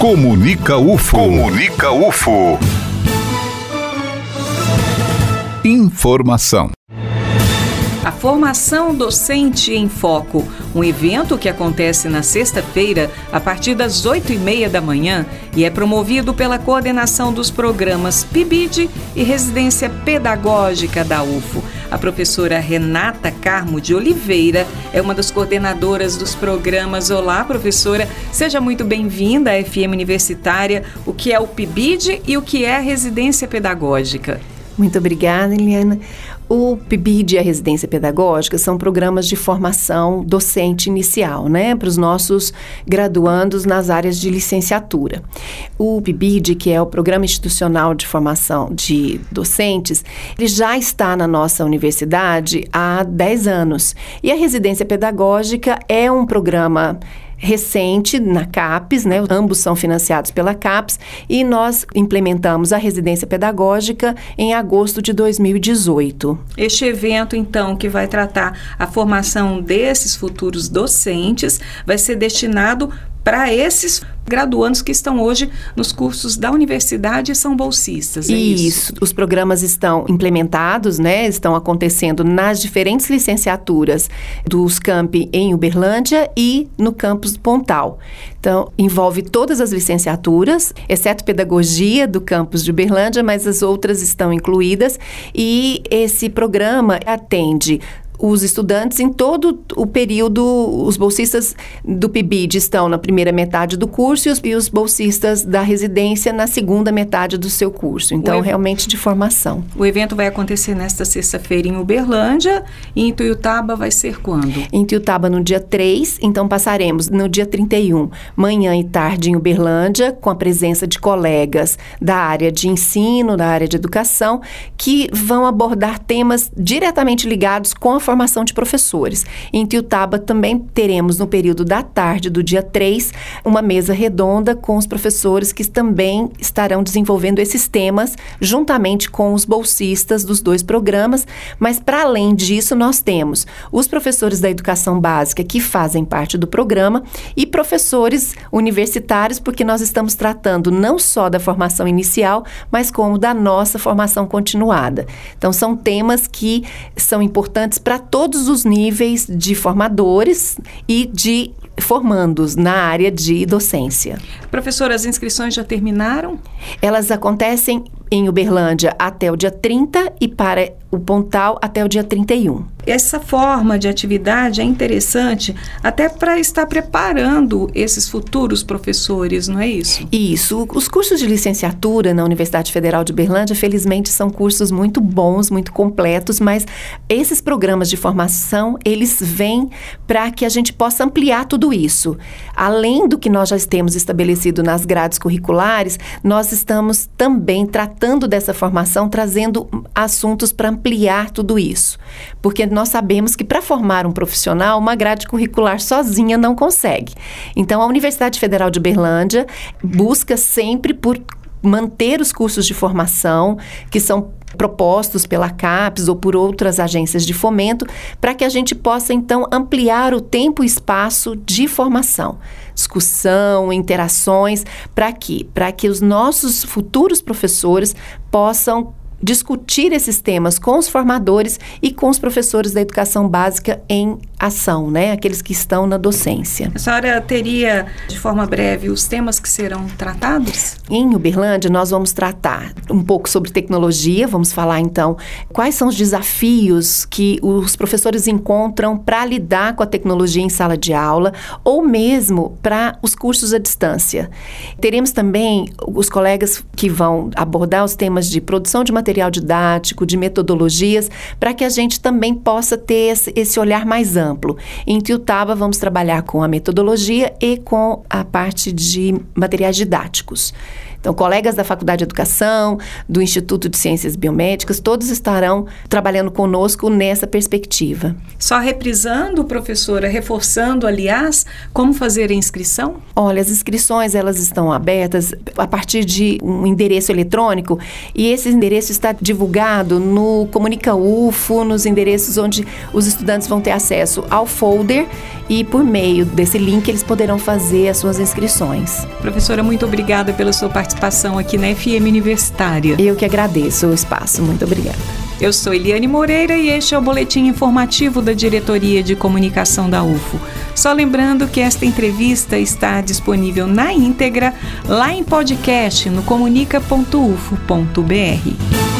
Comunica UFO. Comunica UFO. Informação. A Formação Docente em Foco, um evento que acontece na sexta-feira, a partir das oito e meia da manhã, e é promovido pela coordenação dos programas PIBID e Residência Pedagógica da UFO. A professora Renata Carmo de Oliveira é uma das coordenadoras dos programas. Olá, professora, seja muito bem-vinda à FM Universitária. O que é o PIBID e o que é a Residência Pedagógica? Muito obrigada, Eliana. O PIBID e a residência pedagógica são programas de formação docente inicial, né, para os nossos graduandos nas áreas de licenciatura. O PIBID, que é o Programa Institucional de Formação de Docentes, ele já está na nossa universidade há 10 anos. E a residência pedagógica é um programa recente na CAPES, né? Ambos são financiados pela CAPES e nós implementamos a residência pedagógica em agosto de 2018. Este evento, então, que vai tratar a formação desses futuros docentes, vai ser destinado para esses graduandos que estão hoje nos cursos da universidade são bolsistas. É isso. isso. Os programas estão implementados, né? Estão acontecendo nas diferentes licenciaturas dos campi em Uberlândia e no campus Pontal. Então, envolve todas as licenciaturas, exceto pedagogia do campus de Uberlândia, mas as outras estão incluídas. E esse programa atende os estudantes em todo o período, os bolsistas do PIBID estão na primeira metade do curso e os, e os bolsistas da residência na segunda metade do seu curso. Então, realmente de formação. O evento vai acontecer nesta sexta-feira em Uberlândia e em Tuiutaba vai ser quando? Em Tuiutaba no dia 3, então passaremos no dia 31, manhã e tarde em Uberlândia, com a presença de colegas da área de ensino, da área de educação, que vão abordar temas diretamente ligados com a formação de professores. Em Tiutaba também teremos no período da tarde do dia 3 uma mesa redonda com os professores que também estarão desenvolvendo esses temas juntamente com os bolsistas dos dois programas, mas para além disso nós temos os professores da educação básica que fazem parte do programa e professores universitários, porque nós estamos tratando não só da formação inicial, mas como da nossa formação continuada. Então são temas que são importantes para todos os níveis de formadores e de formandos na área de docência. Professora, as inscrições já terminaram? Elas acontecem em Uberlândia até o dia 30 e para o Pontal até o dia 31. Essa forma de atividade é interessante até para estar preparando esses futuros professores, não é isso? Isso. Os cursos de licenciatura na Universidade Federal de Uberlândia, felizmente, são cursos muito bons, muito completos, mas esses programas de formação, eles vêm para que a gente possa ampliar tudo isso. Além do que nós já temos estabelecido nas grades curriculares, nós estamos também tratando dessa formação, trazendo assuntos para ampliar tudo isso. Porque nós sabemos que para formar um profissional, uma grade curricular sozinha não consegue. Então, a Universidade Federal de Berlândia busca sempre por manter os cursos de formação que são propostos pela CAPES ou por outras agências de fomento, para que a gente possa então ampliar o tempo e espaço de formação, discussão, interações, para que para que os nossos futuros professores possam discutir esses temas com os formadores e com os professores da educação básica em ação, né? Aqueles que estão na docência. A senhora teria, de forma breve, os temas que serão tratados? Em Uberlândia, nós vamos tratar um pouco sobre tecnologia, vamos falar então quais são os desafios que os professores encontram para lidar com a tecnologia em sala de aula ou mesmo para os cursos à distância. Teremos também os colegas que vão abordar os temas de produção de material didático, de metodologias, para que a gente também possa ter esse olhar mais amplo exemplo, em Tiutaba vamos trabalhar com a metodologia e com a parte de materiais didáticos. Então, colegas da Faculdade de Educação, do Instituto de Ciências Biomédicas, todos estarão trabalhando conosco nessa perspectiva. Só reprisando, professora, reforçando, aliás, como fazer a inscrição? Olha, as inscrições elas estão abertas a partir de um endereço eletrônico e esse endereço está divulgado no Comunica UFO, nos endereços onde os estudantes vão ter acesso ao folder e por meio desse link eles poderão fazer as suas inscrições. Professora, muito obrigada pela sua participação aqui na FM Universitária. Eu que agradeço o espaço. Muito obrigada. Eu sou Eliane Moreira e este é o boletim informativo da Diretoria de Comunicação da UFO. Só lembrando que esta entrevista está disponível na íntegra lá em podcast no comunica.ufo.br.